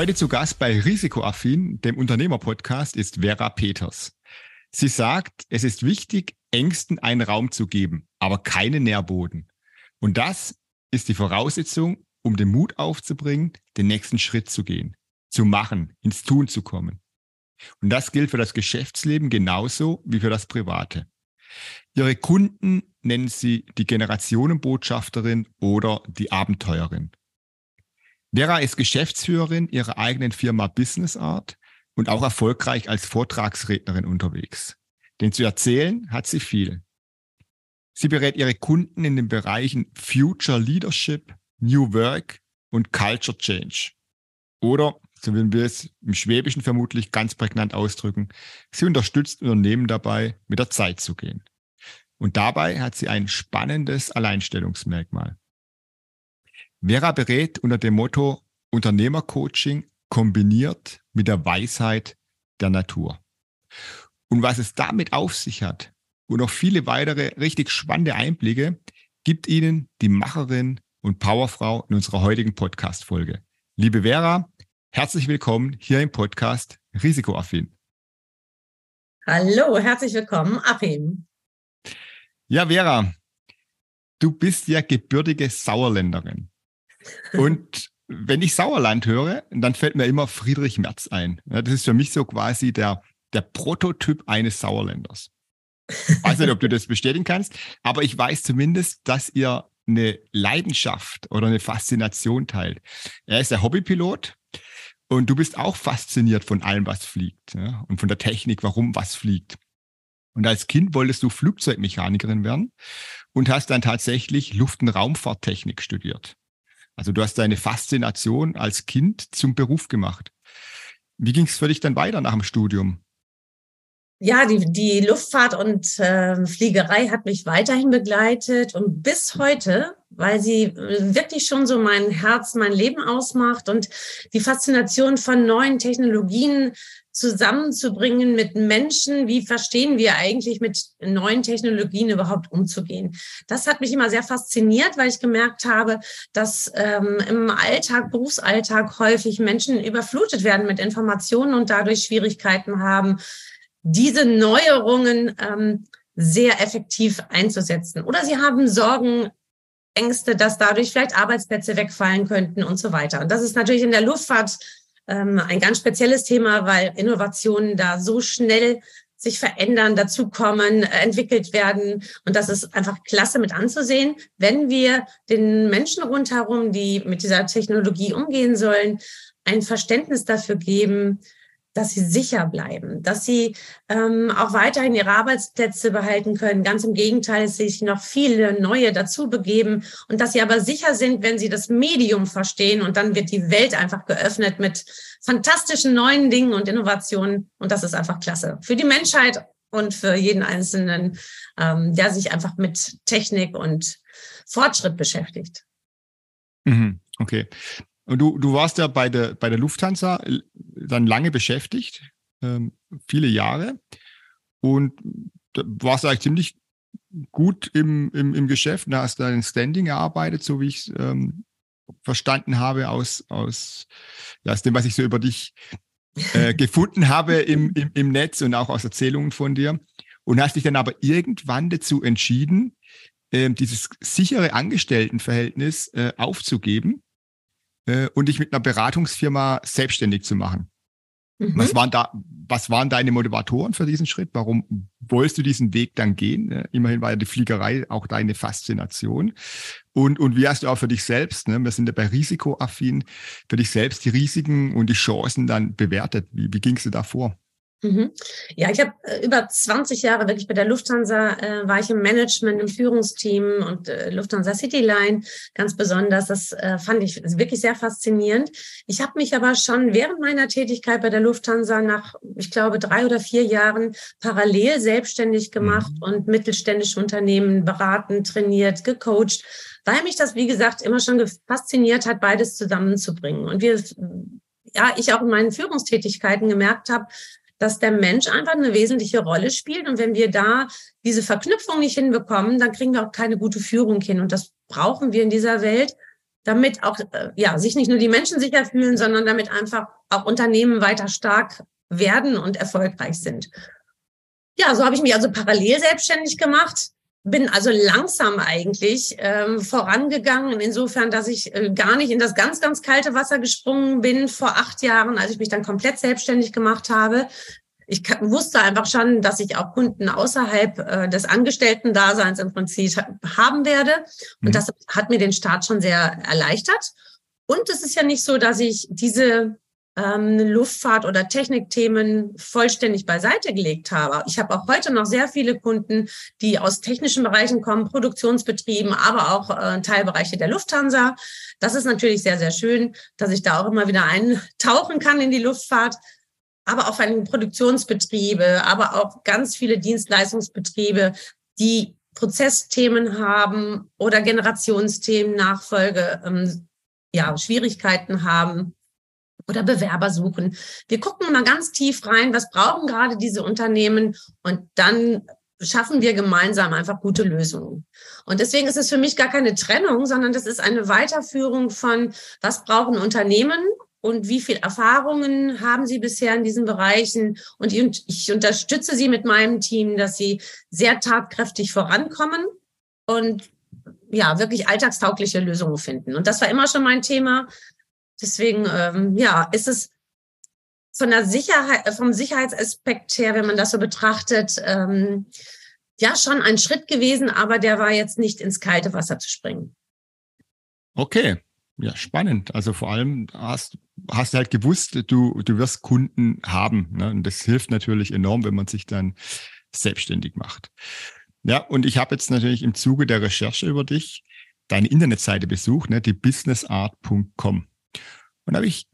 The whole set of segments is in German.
Heute zu Gast bei Risikoaffin, dem Unternehmerpodcast, ist Vera Peters. Sie sagt, es ist wichtig, Ängsten einen Raum zu geben, aber keinen Nährboden. Und das ist die Voraussetzung, um den Mut aufzubringen, den nächsten Schritt zu gehen, zu machen, ins Tun zu kommen. Und das gilt für das Geschäftsleben genauso wie für das Private. Ihre Kunden nennen sie die Generationenbotschafterin oder die Abenteuerin. Vera ist Geschäftsführerin ihrer eigenen Firma Business Art und auch erfolgreich als Vortragsrednerin unterwegs. Denn zu erzählen hat sie viel. Sie berät ihre Kunden in den Bereichen Future Leadership, New Work und Culture Change. Oder, so würden wir es im Schwäbischen vermutlich ganz prägnant ausdrücken, sie unterstützt Unternehmen dabei, mit der Zeit zu gehen. Und dabei hat sie ein spannendes Alleinstellungsmerkmal. Vera berät unter dem Motto Unternehmercoaching kombiniert mit der Weisheit der Natur. Und was es damit auf sich hat und noch viele weitere richtig spannende Einblicke, gibt Ihnen die Macherin und Powerfrau in unserer heutigen Podcast-Folge. Liebe Vera, herzlich willkommen hier im Podcast Risikoaffin. Hallo, herzlich willkommen, Achim. Ja, Vera, du bist ja gebürtige Sauerländerin. Und wenn ich Sauerland höre, dann fällt mir immer Friedrich Merz ein. Das ist für mich so quasi der, der Prototyp eines Sauerländers. Ich weiß nicht, ob du das bestätigen kannst, aber ich weiß zumindest, dass ihr eine Leidenschaft oder eine Faszination teilt. Er ist der Hobbypilot und du bist auch fasziniert von allem, was fliegt ja, und von der Technik, warum was fliegt. Und als Kind wolltest du Flugzeugmechanikerin werden und hast dann tatsächlich Luft- und Raumfahrttechnik studiert. Also du hast deine Faszination als Kind zum Beruf gemacht. Wie ging es für dich dann weiter nach dem Studium? Ja, die, die Luftfahrt und äh, Fliegerei hat mich weiterhin begleitet und bis heute, weil sie äh, wirklich schon so mein Herz, mein Leben ausmacht und die Faszination von neuen Technologien zusammenzubringen mit Menschen. Wie verstehen wir eigentlich mit neuen Technologien überhaupt umzugehen? Das hat mich immer sehr fasziniert, weil ich gemerkt habe, dass ähm, im Alltag, Berufsalltag häufig Menschen überflutet werden mit Informationen und dadurch Schwierigkeiten haben, diese Neuerungen ähm, sehr effektiv einzusetzen. Oder sie haben Sorgen, Ängste, dass dadurch vielleicht Arbeitsplätze wegfallen könnten und so weiter. Und das ist natürlich in der Luftfahrt ähm, ein ganz spezielles Thema, weil Innovationen da so schnell sich verändern, dazukommen, entwickelt werden. Und das ist einfach klasse mit anzusehen, wenn wir den Menschen rundherum, die mit dieser Technologie umgehen sollen, ein Verständnis dafür geben, dass sie sicher bleiben, dass sie ähm, auch weiterhin ihre Arbeitsplätze behalten können. Ganz im Gegenteil, dass sich noch viele neue dazu begeben und dass sie aber sicher sind, wenn sie das Medium verstehen und dann wird die Welt einfach geöffnet mit fantastischen neuen Dingen und Innovationen und das ist einfach klasse für die Menschheit und für jeden Einzelnen, ähm, der sich einfach mit Technik und Fortschritt beschäftigt. Mhm, okay. Und du, du warst ja bei der, bei der Lufthansa äh, dann lange beschäftigt, ähm, viele Jahre. Und da warst du eigentlich ziemlich gut im, im, im Geschäft. Da hast du ein Standing erarbeitet, so wie ich es ähm, verstanden habe aus, aus, ja, aus dem, was ich so über dich äh, gefunden habe im, im, im Netz und auch aus Erzählungen von dir. Und hast dich dann aber irgendwann dazu entschieden, äh, dieses sichere Angestelltenverhältnis äh, aufzugeben äh, und dich mit einer Beratungsfirma selbstständig zu machen. Mhm. Was waren da, was waren deine Motivatoren für diesen Schritt? Warum wolltest du diesen Weg dann gehen? Äh, immerhin war ja die Fliegerei auch deine Faszination. Und, und wie hast du auch für dich selbst, ne, wir sind ja bei Risikoaffin, für dich selbst die Risiken und die Chancen dann bewertet? Wie, wie ging es dir da vor? Mhm. Ja, ich habe äh, über 20 Jahre wirklich bei der Lufthansa, äh, war ich im Management, im Führungsteam und äh, Lufthansa Cityline ganz besonders. Das äh, fand ich wirklich sehr faszinierend. Ich habe mich aber schon während meiner Tätigkeit bei der Lufthansa nach, ich glaube, drei oder vier Jahren parallel selbstständig gemacht mhm. und mittelständische Unternehmen beraten, trainiert, gecoacht, weil mich das, wie gesagt, immer schon fasziniert hat, beides zusammenzubringen. Und wir ja, ich auch in meinen Führungstätigkeiten gemerkt habe, dass der Mensch einfach eine wesentliche Rolle spielt. Und wenn wir da diese Verknüpfung nicht hinbekommen, dann kriegen wir auch keine gute Führung hin. Und das brauchen wir in dieser Welt, damit auch, äh, ja, sich nicht nur die Menschen sicher fühlen, sondern damit einfach auch Unternehmen weiter stark werden und erfolgreich sind. Ja, so habe ich mich also parallel selbstständig gemacht bin also langsam eigentlich ähm, vorangegangen, insofern, dass ich äh, gar nicht in das ganz, ganz kalte Wasser gesprungen bin vor acht Jahren, als ich mich dann komplett selbstständig gemacht habe. Ich wusste einfach schon, dass ich auch Kunden außerhalb äh, des Angestellten-Daseins im Prinzip haben werde. Und mhm. das hat mir den Start schon sehr erleichtert. Und es ist ja nicht so, dass ich diese Luftfahrt- oder Technikthemen vollständig beiseite gelegt habe. Ich habe auch heute noch sehr viele Kunden, die aus technischen Bereichen kommen, Produktionsbetrieben, aber auch äh, Teilbereiche der Lufthansa. Das ist natürlich sehr, sehr schön, dass ich da auch immer wieder eintauchen kann in die Luftfahrt aber auch an Produktionsbetriebe, aber auch ganz viele Dienstleistungsbetriebe, die Prozessthemen haben oder Generationsthemen, Nachfolge, ähm, ja, Schwierigkeiten haben oder Bewerber suchen. Wir gucken mal ganz tief rein, was brauchen gerade diese Unternehmen und dann schaffen wir gemeinsam einfach gute Lösungen. Und deswegen ist es für mich gar keine Trennung, sondern das ist eine Weiterführung von, was brauchen Unternehmen und wie viel Erfahrungen haben Sie bisher in diesen Bereichen? Und ich unterstütze Sie mit meinem Team, dass Sie sehr tatkräftig vorankommen und ja, wirklich alltagstaugliche Lösungen finden. Und das war immer schon mein Thema. Deswegen, ähm, ja, ist es von der Sicherheit, äh, vom Sicherheitsaspekt her, wenn man das so betrachtet, ähm, ja, schon ein Schritt gewesen, aber der war jetzt nicht ins kalte Wasser zu springen. Okay. Ja, spannend. Also vor allem hast, hast du halt gewusst, du, du wirst Kunden haben. Ne? Und das hilft natürlich enorm, wenn man sich dann selbstständig macht. Ja, und ich habe jetzt natürlich im Zuge der Recherche über dich deine Internetseite besucht, ne, die businessart.com. Und da habe ich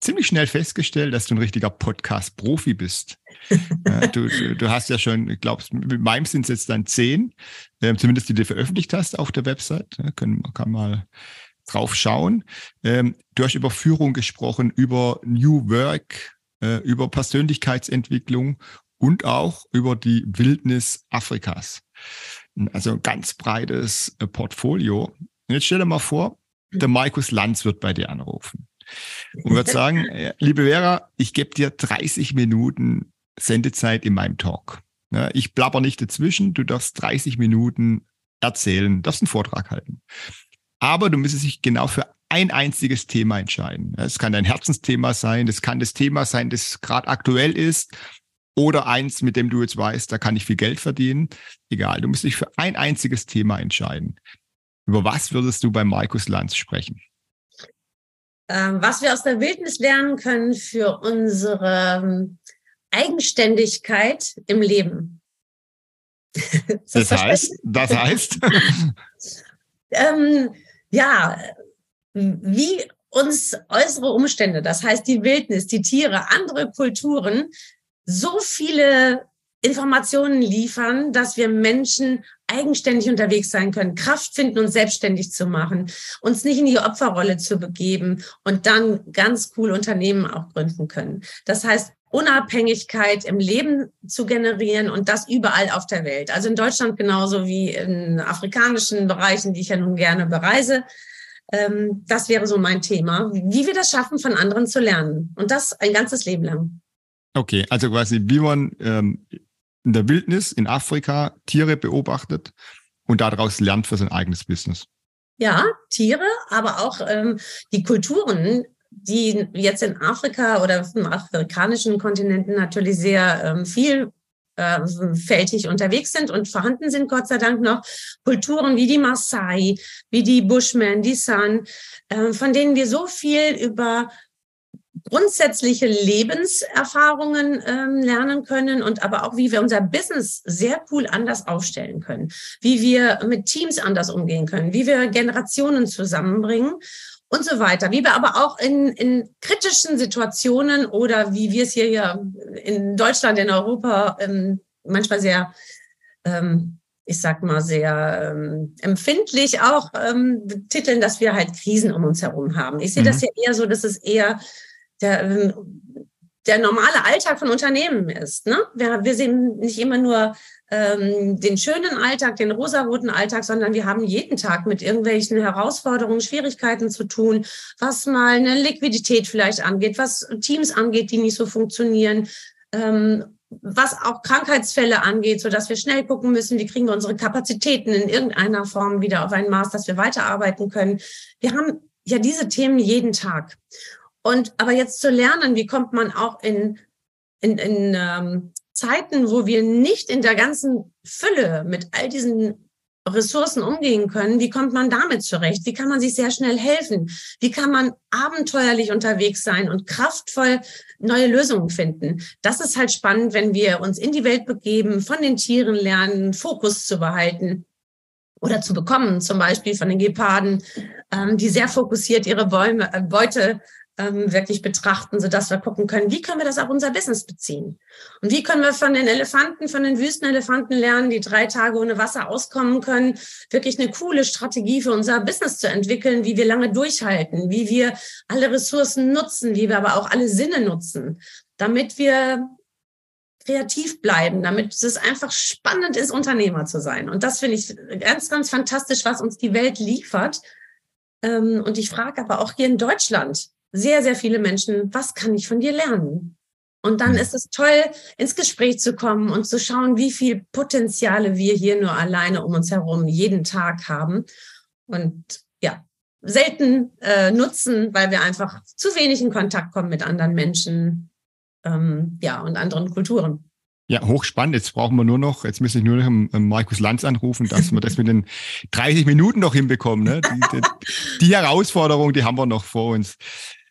ziemlich schnell festgestellt, dass du ein richtiger Podcast-Profi bist. ja, du, du, du, hast ja schon, ich glaube, mit meinem sind es jetzt dann zehn, äh, zumindest die du veröffentlicht hast auf der Website. Ja, können, kann mal drauf schauen. Ähm, du hast über Führung gesprochen, über New Work, äh, über Persönlichkeitsentwicklung und auch über die Wildnis Afrikas. Also ein ganz breites äh, Portfolio. Und jetzt stell dir mal vor, der Markus Lanz wird bei dir anrufen und würde sagen, äh, liebe Vera, ich gebe dir 30 Minuten Sendezeit in meinem Talk. Ja, ich blabber nicht dazwischen, du darfst 30 Minuten erzählen, darfst einen Vortrag halten. Aber du müsstest dich genau für ein einziges Thema entscheiden. Es kann dein Herzensthema sein, das kann das Thema sein, das gerade aktuell ist oder eins, mit dem du jetzt weißt, da kann ich viel Geld verdienen. Egal, du musst dich für ein einziges Thema entscheiden. Über was würdest du bei Markus Lanz sprechen? Ähm, was wir aus der Wildnis lernen können für unsere ähm, Eigenständigkeit im Leben. das, das heißt, das heißt? ähm, ja, wie uns äußere Umstände, das heißt die Wildnis, die Tiere, andere Kulturen, so viele Informationen liefern, dass wir Menschen eigenständig unterwegs sein können, Kraft finden, uns selbstständig zu machen, uns nicht in die Opferrolle zu begeben und dann ganz cool Unternehmen auch gründen können. Das heißt, Unabhängigkeit im Leben zu generieren und das überall auf der Welt. Also in Deutschland genauso wie in afrikanischen Bereichen, die ich ja nun gerne bereise. Ähm, das wäre so mein Thema, wie wir das schaffen, von anderen zu lernen. Und das ein ganzes Leben lang. Okay, also quasi, wie man ähm, in der Wildnis in Afrika Tiere beobachtet und daraus lernt für sein eigenes Business. Ja, Tiere, aber auch ähm, die Kulturen, die jetzt in Afrika oder dem afrikanischen Kontinenten natürlich sehr ähm, viel vielfältig unterwegs sind und vorhanden sind, Gott sei Dank noch Kulturen wie die Maasai, wie die Bushmen, die San, äh, von denen wir so viel über grundsätzliche Lebenserfahrungen ähm, lernen können und aber auch, wie wir unser Business sehr cool anders aufstellen können, wie wir mit Teams anders umgehen können, wie wir Generationen zusammenbringen und so weiter, wie wir aber auch in, in kritischen Situationen oder wie wir es hier ja in Deutschland, in Europa ähm, manchmal sehr ähm, ich sag mal, sehr ähm, empfindlich auch ähm, betiteln, dass wir halt Krisen um uns herum haben. Ich sehe mhm. das ja eher so, dass es eher der, ähm, der normale Alltag von Unternehmen ist. Ne? Wir, wir sehen nicht immer nur ähm, den schönen Alltag, den rosaroten Alltag, sondern wir haben jeden Tag mit irgendwelchen Herausforderungen, Schwierigkeiten zu tun, was mal eine Liquidität vielleicht angeht, was Teams angeht, die nicht so funktionieren. Ähm, was auch Krankheitsfälle angeht, so dass wir schnell gucken müssen, wie kriegen wir unsere Kapazitäten in irgendeiner Form wieder auf ein Maß, dass wir weiterarbeiten können. Wir haben ja diese Themen jeden Tag. Und aber jetzt zu lernen, wie kommt man auch in, in, in ähm, Zeiten, wo wir nicht in der ganzen Fülle mit all diesen Ressourcen umgehen können, wie kommt man damit zurecht? Wie kann man sich sehr schnell helfen? Wie kann man abenteuerlich unterwegs sein und kraftvoll neue Lösungen finden? Das ist halt spannend, wenn wir uns in die Welt begeben, von den Tieren lernen, Fokus zu behalten oder zu bekommen, zum Beispiel von den Geparden, ähm, die sehr fokussiert ihre Bäume, äh, Beute ähm, wirklich betrachten, sodass wir gucken können, wie können wir das auf unser Business beziehen? Und wie können wir von den Elefanten, von den Wüstenelefanten lernen, die drei Tage ohne Wasser auskommen können, wirklich eine coole Strategie für unser Business zu entwickeln, wie wir lange durchhalten, wie wir alle Ressourcen nutzen, wie wir aber auch alle Sinne nutzen, damit wir kreativ bleiben, damit es einfach spannend ist, Unternehmer zu sein. Und das finde ich ganz, ganz fantastisch, was uns die Welt liefert. Ähm, und ich frage aber auch hier in Deutschland, sehr, sehr viele Menschen, was kann ich von dir lernen? Und dann mhm. ist es toll, ins Gespräch zu kommen und zu schauen, wie viel Potenziale wir hier nur alleine um uns herum jeden Tag haben. Und ja, selten äh, nutzen, weil wir einfach zu wenig in Kontakt kommen mit anderen Menschen, ähm, ja, und anderen Kulturen. Ja, hochspannend. Jetzt brauchen wir nur noch, jetzt müsste ich nur noch Markus Lanz anrufen, dass wir das mit den 30 Minuten noch hinbekommen. Ne? Die, die, die Herausforderung, die haben wir noch vor uns.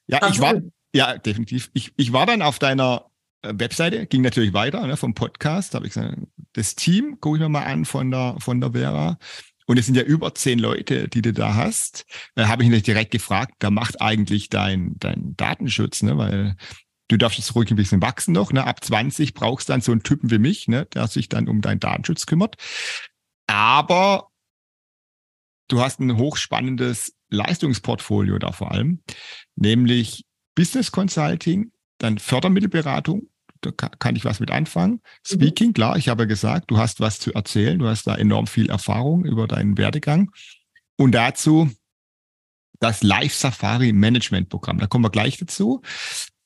Ja, ich war, ja, definitiv. Ich, ich war dann auf deiner äh, Webseite, ging natürlich weiter, ne, vom Podcast, habe ich gesagt, das Team gucke ich mir mal an von der, von der Vera. Und es sind ja über zehn Leute, die du da hast. Da habe ich mich direkt gefragt, wer macht eigentlich dein, dein Datenschutz, ne? Weil du darfst jetzt ruhig ein bisschen wachsen noch. Ne? Ab 20 brauchst du dann so einen Typen wie mich, ne? der sich dann um deinen Datenschutz kümmert. Aber du hast ein hochspannendes Leistungsportfolio da vor allem, nämlich Business Consulting, dann Fördermittelberatung, da kann ich was mit anfangen. Mhm. Speaking, klar, ich habe gesagt, du hast was zu erzählen, du hast da enorm viel Erfahrung über deinen Werdegang. Und dazu das Live Safari Management Programm. Da kommen wir gleich dazu.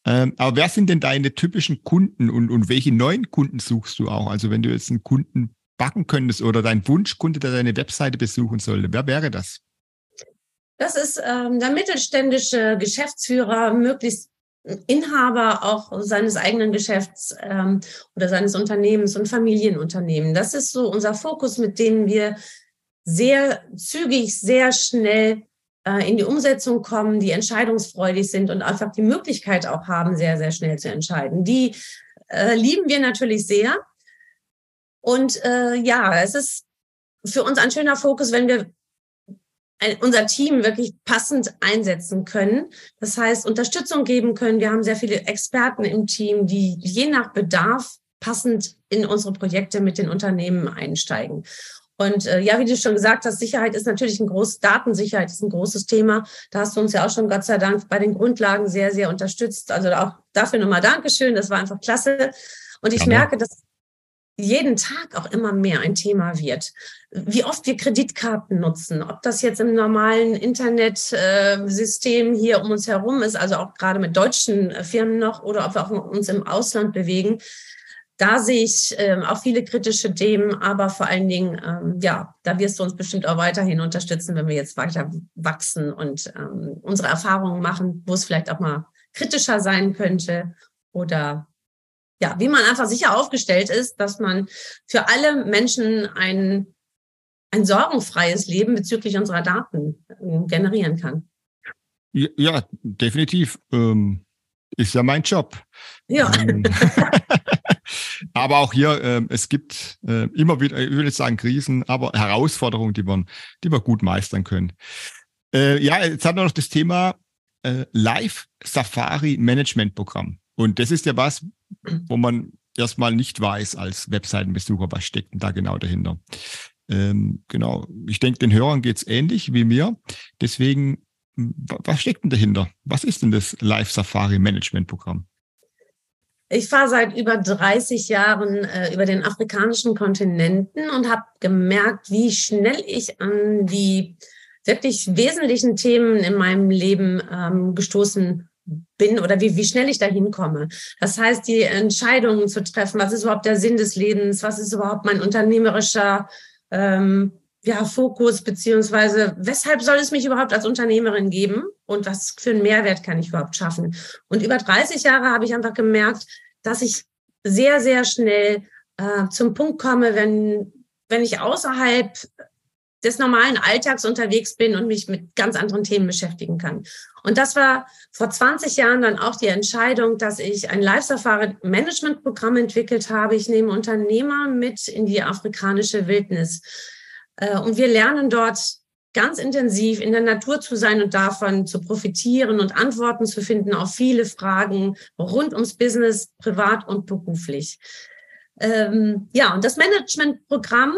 Ähm, aber wer sind denn deine typischen Kunden und, und welche neuen Kunden suchst du auch? Also wenn du jetzt einen Kunden backen könntest oder dein Wunschkunde, der deine Webseite besuchen sollte, wer wäre das? Das ist ähm, der mittelständische Geschäftsführer, möglichst Inhaber auch seines eigenen Geschäfts ähm, oder seines Unternehmens und Familienunternehmen. Das ist so unser Fokus, mit dem wir sehr zügig, sehr schnell äh, in die Umsetzung kommen, die entscheidungsfreudig sind und einfach die Möglichkeit auch haben, sehr, sehr schnell zu entscheiden. Die äh, lieben wir natürlich sehr. Und äh, ja, es ist für uns ein schöner Fokus, wenn wir unser Team wirklich passend einsetzen können. Das heißt, Unterstützung geben können. Wir haben sehr viele Experten im Team, die je nach Bedarf passend in unsere Projekte mit den Unternehmen einsteigen. Und äh, ja, wie du schon gesagt hast, Sicherheit ist natürlich ein großes, Datensicherheit ist ein großes Thema. Da hast du uns ja auch schon Gott sei Dank bei den Grundlagen sehr, sehr unterstützt. Also auch dafür nochmal Dankeschön. Das war einfach klasse. Und ich merke, dass jeden Tag auch immer mehr ein Thema wird. Wie oft wir Kreditkarten nutzen, ob das jetzt im normalen Internetsystem hier um uns herum ist, also auch gerade mit deutschen äh, Firmen noch, oder ob wir auch uns im Ausland bewegen. Da sehe ich ähm, auch viele kritische Themen, aber vor allen Dingen, ähm, ja, da wirst du uns bestimmt auch weiterhin unterstützen, wenn wir jetzt weiter wachsen und ähm, unsere Erfahrungen machen, wo es vielleicht auch mal kritischer sein könnte oder ja, wie man einfach sicher aufgestellt ist, dass man für alle Menschen ein, ein sorgenfreies Leben bezüglich unserer Daten äh, generieren kann. Ja, definitiv. Ähm, Ist ja mein Job. Ja. Ähm, aber auch hier, äh, es gibt äh, immer wieder, ich will jetzt sagen Krisen, aber Herausforderungen, die man, die wir gut meistern können. Äh, ja, jetzt haben wir noch das Thema äh, Live Safari Management Programm. Und das ist ja was, wo man erstmal nicht weiß als Webseitenbesucher, was steckt denn da genau dahinter. Ähm, genau, ich denke, den Hörern geht's ähnlich wie mir. Deswegen, was steckt denn dahinter? Was ist denn das Live Safari Management Programm? Ich fahre seit über 30 Jahren äh, über den afrikanischen Kontinenten und habe gemerkt, wie schnell ich an die wirklich wesentlichen Themen in meinem Leben ähm, gestoßen bin oder wie, wie schnell ich da hinkomme. Das heißt, die Entscheidungen zu treffen, was ist überhaupt der Sinn des Lebens, was ist überhaupt mein unternehmerischer ähm, ja, Fokus, beziehungsweise weshalb soll es mich überhaupt als Unternehmerin geben und was für einen Mehrwert kann ich überhaupt schaffen. Und über 30 Jahre habe ich einfach gemerkt, dass ich sehr, sehr schnell äh, zum Punkt komme, wenn, wenn ich außerhalb des normalen Alltags unterwegs bin und mich mit ganz anderen Themen beschäftigen kann. Und das war vor 20 Jahren dann auch die Entscheidung, dass ich ein Live-Safari-Management-Programm entwickelt habe. Ich nehme Unternehmer mit in die afrikanische Wildnis. Äh, und wir lernen dort ganz intensiv in der Natur zu sein und davon zu profitieren und Antworten zu finden auf viele Fragen rund ums Business, privat und beruflich. Ähm, ja, und das Management-Programm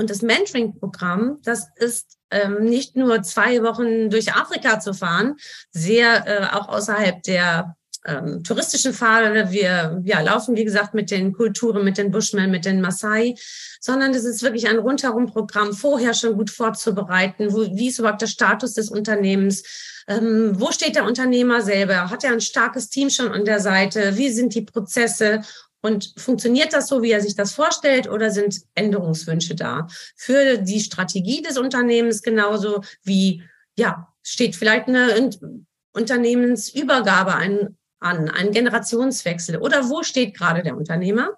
und das Mentoring-Programm, das ist ähm, nicht nur zwei Wochen durch Afrika zu fahren, sehr äh, auch außerhalb der ähm, touristischen Pfade. Wir ja, laufen, wie gesagt, mit den Kulturen, mit den Bushmen, mit den Maasai, sondern es ist wirklich ein rundherum Programm, vorher schon gut vorzubereiten. Wo, wie ist überhaupt der Status des Unternehmens? Ähm, wo steht der Unternehmer selber? Hat er ein starkes Team schon an der Seite? Wie sind die Prozesse? Und funktioniert das so, wie er sich das vorstellt, oder sind Änderungswünsche da? Für die Strategie des Unternehmens genauso wie, ja, steht vielleicht eine Unternehmensübergabe ein, an, ein Generationswechsel oder wo steht gerade der Unternehmer?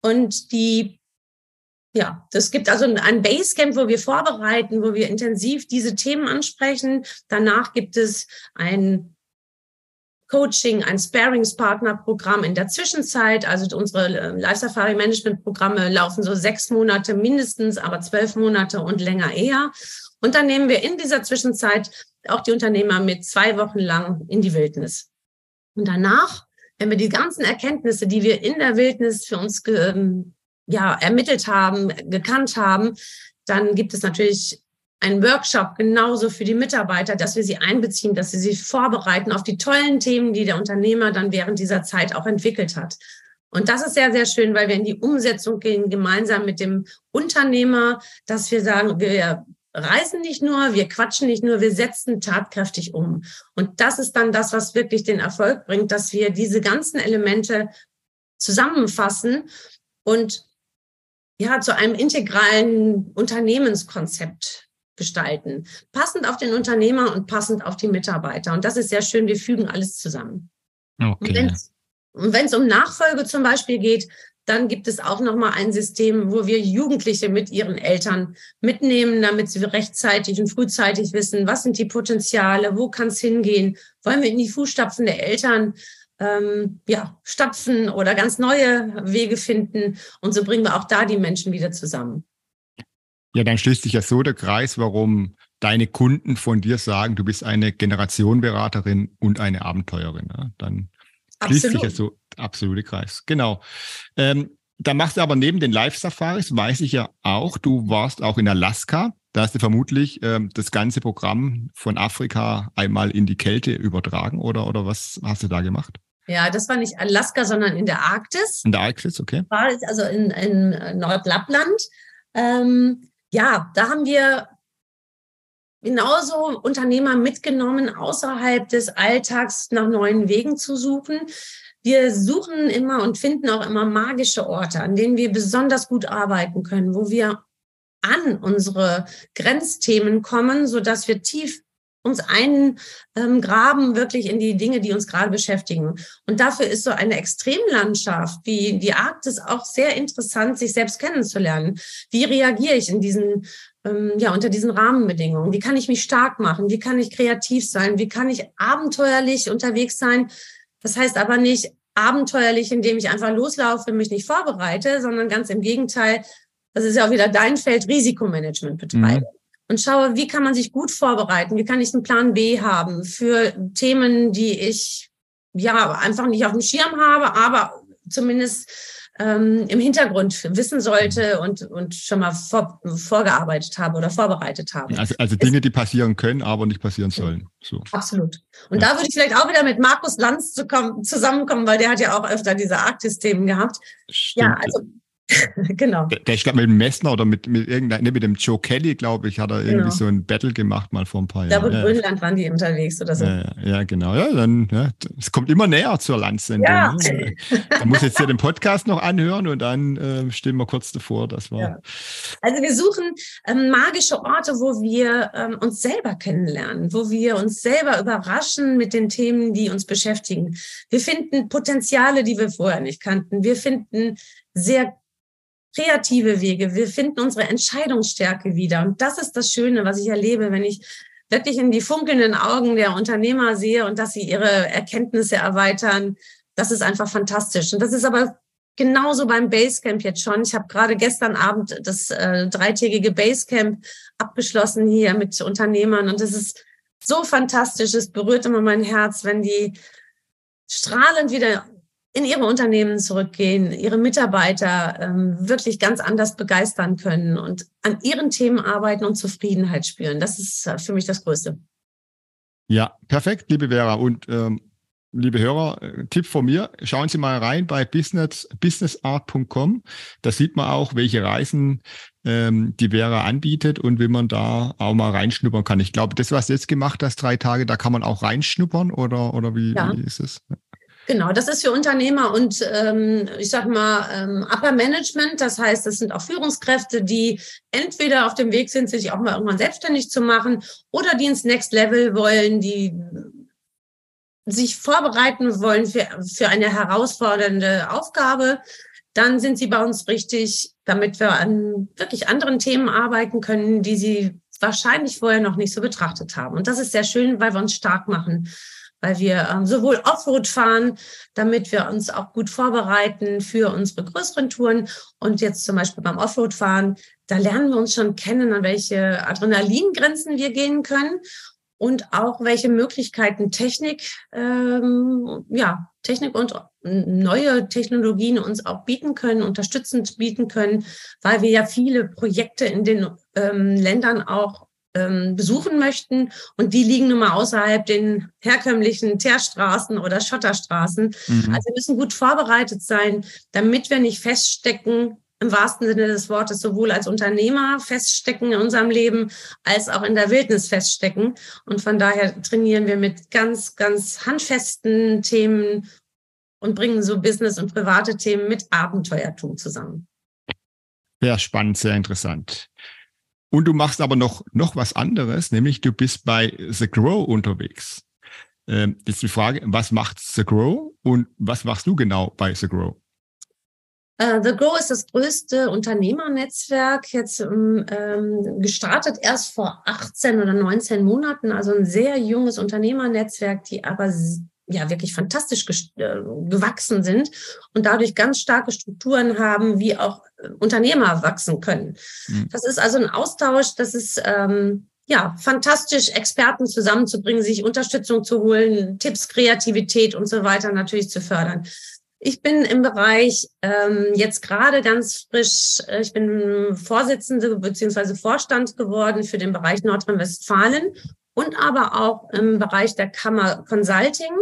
Und die, ja, das gibt also ein Basecamp, wo wir vorbereiten, wo wir intensiv diese Themen ansprechen. Danach gibt es ein Coaching, ein Sparingspartner-Programm in der Zwischenzeit. Also unsere äh, Life Safari Management Programme laufen so sechs Monate mindestens, aber zwölf Monate und länger eher. Und dann nehmen wir in dieser Zwischenzeit auch die Unternehmer mit zwei Wochen lang in die Wildnis. Und danach, wenn wir die ganzen Erkenntnisse, die wir in der Wildnis für uns ähm, ja, ermittelt haben, gekannt haben, dann gibt es natürlich ein Workshop genauso für die Mitarbeiter, dass wir sie einbeziehen, dass sie sich vorbereiten auf die tollen Themen, die der Unternehmer dann während dieser Zeit auch entwickelt hat. Und das ist sehr, sehr schön, weil wir in die Umsetzung gehen, gemeinsam mit dem Unternehmer, dass wir sagen, wir reisen nicht nur, wir quatschen nicht nur, wir setzen tatkräftig um. Und das ist dann das, was wirklich den Erfolg bringt, dass wir diese ganzen Elemente zusammenfassen und ja, zu einem integralen Unternehmenskonzept gestalten. Passend auf den Unternehmer und passend auf die Mitarbeiter. Und das ist sehr schön. Wir fügen alles zusammen. Okay. Und wenn es um Nachfolge zum Beispiel geht, dann gibt es auch nochmal ein System, wo wir Jugendliche mit ihren Eltern mitnehmen, damit sie rechtzeitig und frühzeitig wissen, was sind die Potenziale, wo kann es hingehen, wollen wir in die Fußstapfen der Eltern ähm, ja, stapfen oder ganz neue Wege finden. Und so bringen wir auch da die Menschen wieder zusammen. Ja, dann schließt sich ja so der Kreis, warum deine Kunden von dir sagen, du bist eine Generationenberaterin und eine Abenteuerin. Ja? Dann schließt Absolut. sich ja so der absolute Kreis. Genau. Ähm, da machst du aber neben den Live-Safaris, weiß ich ja auch, du warst auch in Alaska. Da hast du vermutlich ähm, das ganze Programm von Afrika einmal in die Kälte übertragen oder, oder was hast du da gemacht? Ja, das war nicht Alaska, sondern in der Arktis. In der Arktis, okay. War also in, in Nordlappland. Ähm, ja, da haben wir genauso Unternehmer mitgenommen, außerhalb des Alltags nach neuen Wegen zu suchen. Wir suchen immer und finden auch immer magische Orte, an denen wir besonders gut arbeiten können, wo wir an unsere Grenzthemen kommen, so dass wir tief uns eingraben ähm, wirklich in die Dinge, die uns gerade beschäftigen. Und dafür ist so eine Extremlandschaft wie die Arktis auch sehr interessant, sich selbst kennenzulernen. Wie reagiere ich in diesen, ähm, ja, unter diesen Rahmenbedingungen? Wie kann ich mich stark machen? Wie kann ich kreativ sein? Wie kann ich abenteuerlich unterwegs sein? Das heißt aber nicht abenteuerlich, indem ich einfach loslaufe, mich nicht vorbereite, sondern ganz im Gegenteil, das ist ja auch wieder dein Feld, Risikomanagement betreibe. Mhm. Und schaue, wie kann man sich gut vorbereiten? Wie kann ich einen Plan B haben für Themen, die ich ja einfach nicht auf dem Schirm habe, aber zumindest ähm, im Hintergrund wissen sollte und, und schon mal vor, vorgearbeitet habe oder vorbereitet habe. Also, also Dinge, die passieren können, aber nicht passieren sollen. So. Absolut. Und ja. da würde ich vielleicht auch wieder mit Markus Lanz zu kommen, zusammenkommen, weil der hat ja auch öfter diese Arktis-Themen gehabt. Stimmt. Ja, also genau. Der, der, ich glaube, mit dem Messner oder mit, mit irgendein, ne, mit dem Joe Kelly, glaube ich, hat er irgendwie genau. so ein Battle gemacht mal vor ein paar Jahren. Da in Grönland waren die unterwegs oder so. Ja, ja genau. Ja, dann, ja, es kommt immer näher zur Landsendung. Ja. Ne? Da muss jetzt ja den Podcast noch anhören und dann äh, stehen wir kurz davor. Das war. Ja. Also wir suchen ähm, magische Orte, wo wir ähm, uns selber kennenlernen, wo wir uns selber überraschen mit den Themen, die uns beschäftigen. Wir finden Potenziale, die wir vorher nicht kannten. Wir finden sehr kreative Wege. Wir finden unsere Entscheidungsstärke wieder. Und das ist das Schöne, was ich erlebe, wenn ich wirklich in die funkelnden Augen der Unternehmer sehe und dass sie ihre Erkenntnisse erweitern. Das ist einfach fantastisch. Und das ist aber genauso beim Basecamp jetzt schon. Ich habe gerade gestern Abend das äh, dreitägige Basecamp abgeschlossen hier mit Unternehmern und es ist so fantastisch. Es berührt immer mein Herz, wenn die strahlend wieder in ihre Unternehmen zurückgehen, ihre Mitarbeiter ähm, wirklich ganz anders begeistern können und an ihren Themen arbeiten und Zufriedenheit spüren. Das ist äh, für mich das Größte. Ja, perfekt, liebe Vera. Und ähm, liebe Hörer, äh, Tipp von mir, schauen Sie mal rein bei business, businessart.com. Da sieht man auch, welche Reisen ähm, die Vera anbietet und wie man da auch mal reinschnuppern kann. Ich glaube, das, was du jetzt gemacht hast, drei Tage, da kann man auch reinschnuppern oder, oder wie, ja. wie ist es? Genau, das ist für Unternehmer und ähm, ich sag mal ähm, Upper Management. Das heißt, das sind auch Führungskräfte, die entweder auf dem Weg sind, sich auch mal irgendwann selbstständig zu machen oder die ins Next Level wollen, die sich vorbereiten wollen für, für eine herausfordernde Aufgabe. Dann sind sie bei uns richtig, damit wir an wirklich anderen Themen arbeiten können, die sie wahrscheinlich vorher noch nicht so betrachtet haben. Und das ist sehr schön, weil wir uns stark machen weil wir ähm, sowohl Offroad fahren, damit wir uns auch gut vorbereiten für unsere größeren Touren. Und jetzt zum Beispiel beim Offroad fahren, da lernen wir uns schon kennen, an welche Adrenalingrenzen wir gehen können und auch welche Möglichkeiten Technik, ähm, ja, Technik und neue Technologien uns auch bieten können, unterstützend bieten können, weil wir ja viele Projekte in den ähm, Ländern auch ähm, besuchen möchten. Und die liegen nun mal außerhalb den herkömmlichen Teerstraßen oder Schotterstraßen. Mhm. Also wir müssen gut vorbereitet sein, damit wir nicht feststecken, im wahrsten Sinne des Wortes, sowohl als Unternehmer feststecken in unserem Leben, als auch in der Wildnis feststecken. Und von daher trainieren wir mit ganz, ganz handfesten Themen und bringen so Business und private Themen mit Abenteuertum zusammen. Sehr spannend, sehr interessant. Und du machst aber noch, noch was anderes, nämlich du bist bei The Grow unterwegs. Ähm, jetzt die Frage, was macht The Grow und was machst du genau bei The Grow? Uh, The Grow ist das größte Unternehmernetzwerk, jetzt ähm, ähm gestartet erst vor 18 oder 19 Monaten, also ein sehr junges Unternehmernetzwerk, die aber ja wirklich fantastisch äh, gewachsen sind und dadurch ganz starke Strukturen haben, wie auch äh, Unternehmer wachsen können. Mhm. Das ist also ein Austausch, das ist ähm, ja fantastisch, Experten zusammenzubringen, sich Unterstützung zu holen, Tipps, Kreativität und so weiter natürlich zu fördern. Ich bin im Bereich ähm, jetzt gerade ganz frisch, äh, ich bin Vorsitzende beziehungsweise Vorstand geworden für den Bereich Nordrhein-Westfalen und aber auch im Bereich der Kammer Consulting,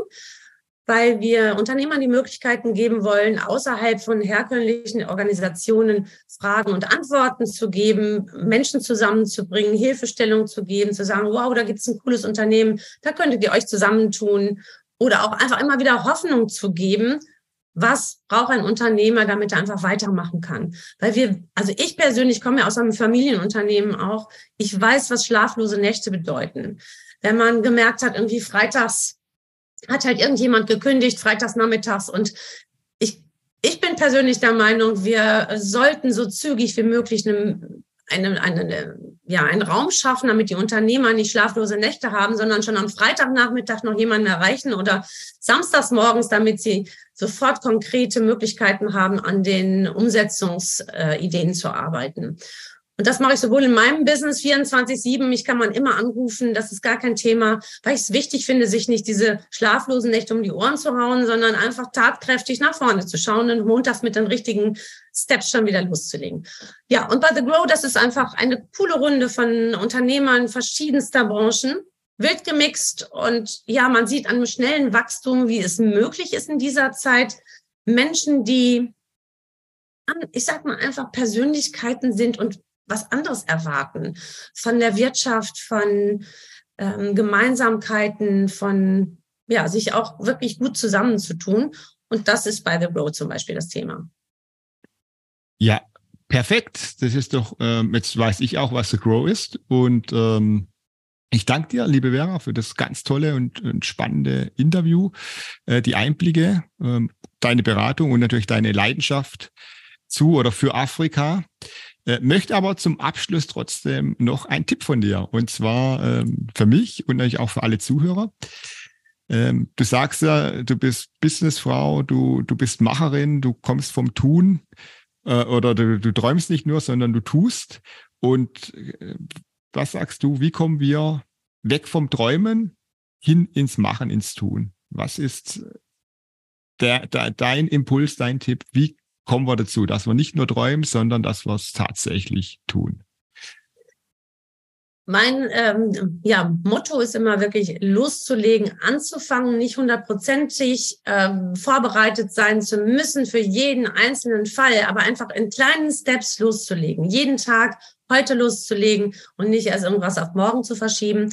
weil wir Unternehmern die Möglichkeiten geben wollen, außerhalb von herkömmlichen Organisationen Fragen und Antworten zu geben, Menschen zusammenzubringen, Hilfestellung zu geben, zu sagen, wow, da gibt es ein cooles Unternehmen, da könntet ihr euch zusammentun oder auch einfach immer wieder Hoffnung zu geben, was braucht ein Unternehmer, damit er einfach weitermachen kann? Weil wir, also ich persönlich komme ja aus einem Familienunternehmen auch. Ich weiß, was schlaflose Nächte bedeuten. Wenn man gemerkt hat, irgendwie freitags hat halt irgendjemand gekündigt, freitags nachmittags und ich, ich bin persönlich der Meinung, wir sollten so zügig wie möglich eine, eine, eine ja, einen Raum schaffen, damit die Unternehmer nicht schlaflose Nächte haben, sondern schon am Freitagnachmittag noch jemanden erreichen oder samstags morgens, damit sie sofort konkrete Möglichkeiten haben, an den Umsetzungsideen zu arbeiten. Und das mache ich sowohl in meinem Business 24-7, mich kann man immer anrufen, das ist gar kein Thema, weil ich es wichtig finde, sich nicht diese schlaflosen Nächte um die Ohren zu hauen, sondern einfach tatkräftig nach vorne zu schauen und montags mit den richtigen Steps schon wieder loszulegen. Ja, und bei The Grow, das ist einfach eine coole Runde von Unternehmern verschiedenster Branchen, wild gemixt und ja, man sieht an einem schnellen Wachstum, wie es möglich ist in dieser Zeit, Menschen, die ich sag mal einfach Persönlichkeiten sind und was anderes erwarten. Von der Wirtschaft, von ähm, Gemeinsamkeiten, von ja, sich auch wirklich gut zusammenzutun. Und das ist bei The Grow zum Beispiel das Thema. Ja, perfekt. Das ist doch, ähm, jetzt weiß ich auch, was The Grow ist. Und ähm, ich danke dir, liebe Vera, für das ganz tolle und, und spannende Interview, äh, die Einblicke, ähm, deine Beratung und natürlich deine Leidenschaft zu oder für Afrika. Äh, möchte aber zum Abschluss trotzdem noch einen Tipp von dir. Und zwar ähm, für mich und natürlich auch für alle Zuhörer. Ähm, du sagst ja, du bist Businessfrau, du, du bist Macherin, du kommst vom Tun äh, oder du, du träumst nicht nur, sondern du tust. Und äh, was sagst du, wie kommen wir weg vom Träumen hin ins Machen, ins Tun? Was ist der, der, dein Impuls, dein Tipp? Wie kommen wir dazu, dass wir nicht nur träumen, sondern dass wir es tatsächlich tun. Mein ähm, ja, Motto ist immer wirklich loszulegen, anzufangen, nicht hundertprozentig ähm, vorbereitet sein zu müssen für jeden einzelnen Fall, aber einfach in kleinen Steps loszulegen, jeden Tag heute loszulegen und nicht erst irgendwas auf morgen zu verschieben.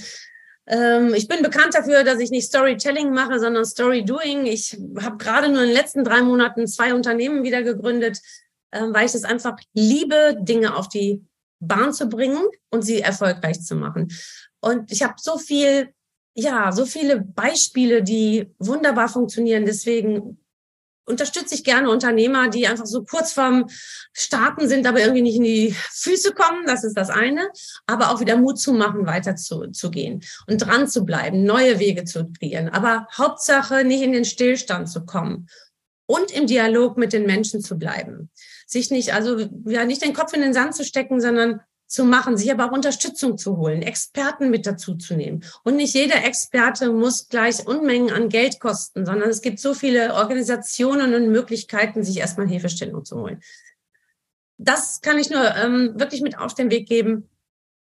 Ähm, ich bin bekannt dafür, dass ich nicht Storytelling mache, sondern Storydoing. Ich habe gerade nur in den letzten drei Monaten zwei Unternehmen wieder gegründet, ähm, weil ich es einfach liebe, Dinge auf die Bahn zu bringen und sie erfolgreich zu machen. Und ich habe so viel, ja, so viele Beispiele, die wunderbar funktionieren. Deswegen unterstütze ich gerne Unternehmer, die einfach so kurz vorm Starten sind, aber irgendwie nicht in die Füße kommen. Das ist das eine. Aber auch wieder Mut zu machen, weiter zu, zu gehen und dran zu bleiben, neue Wege zu kreieren. Aber Hauptsache nicht in den Stillstand zu kommen und im Dialog mit den Menschen zu bleiben. Sich nicht, also, ja, nicht den Kopf in den Sand zu stecken, sondern zu machen, sich aber auch Unterstützung zu holen, Experten mit dazu zu nehmen. Und nicht jeder Experte muss gleich Unmengen an Geld kosten, sondern es gibt so viele Organisationen und Möglichkeiten, sich erstmal Hilfestellung zu holen. Das kann ich nur ähm, wirklich mit auf den Weg geben.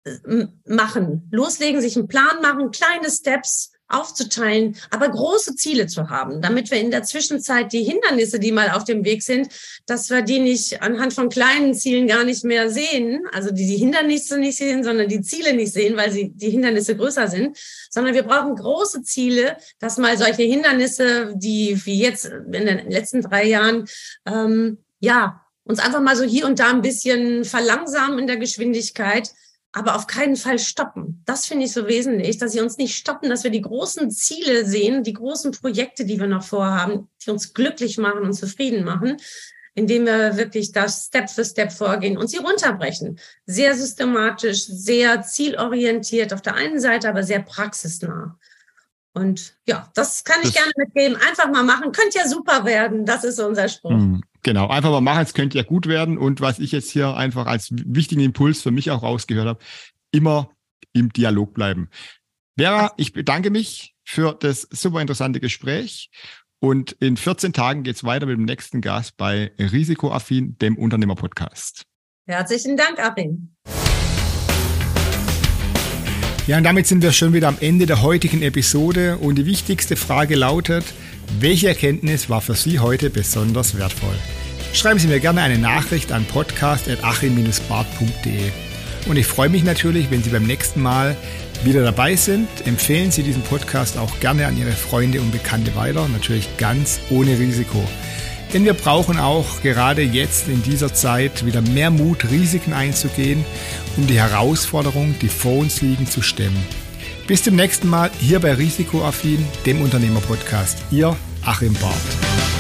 Äh, machen, loslegen, sich einen Plan machen, kleine Steps, aufzuteilen, aber große Ziele zu haben, damit wir in der Zwischenzeit die Hindernisse, die mal auf dem Weg sind, dass wir die nicht anhand von kleinen Zielen gar nicht mehr sehen, also die, die Hindernisse nicht sehen, sondern die Ziele nicht sehen, weil sie die Hindernisse größer sind, sondern wir brauchen große Ziele, dass mal solche Hindernisse, die wie jetzt in den letzten drei Jahren, ähm, ja, uns einfach mal so hier und da ein bisschen verlangsamen in der Geschwindigkeit, aber auf keinen Fall stoppen. Das finde ich so wesentlich, dass sie uns nicht stoppen, dass wir die großen Ziele sehen, die großen Projekte, die wir noch vorhaben, die uns glücklich machen und zufrieden machen, indem wir wirklich das Step für Step vorgehen und sie runterbrechen. Sehr systematisch, sehr zielorientiert auf der einen Seite, aber sehr praxisnah. Und ja, das kann ich das gerne mitgeben. Einfach mal machen. Könnte ja super werden. Das ist unser Spruch. Genau, einfach mal machen, es könnte ja gut werden. Und was ich jetzt hier einfach als wichtigen Impuls für mich auch rausgehört habe, immer im Dialog bleiben. Vera, ich bedanke mich für das super interessante Gespräch. Und in 14 Tagen geht es weiter mit dem nächsten Gast bei Risikoaffin, dem Unternehmer-Podcast. Herzlichen Dank, Achim. Ja, und damit sind wir schon wieder am Ende der heutigen Episode. Und die wichtigste Frage lautet, welche Erkenntnis war für Sie heute besonders wertvoll? Schreiben Sie mir gerne eine Nachricht an podcast.achim-bart.de. Und ich freue mich natürlich, wenn Sie beim nächsten Mal wieder dabei sind. Empfehlen Sie diesen Podcast auch gerne an Ihre Freunde und Bekannte weiter, natürlich ganz ohne Risiko. Denn wir brauchen auch gerade jetzt in dieser Zeit wieder mehr Mut, Risiken einzugehen, um die Herausforderungen, die vor uns liegen, zu stemmen. Bis zum nächsten Mal hier bei Risikoaffin, dem Unternehmerpodcast. Ihr Achim Barth.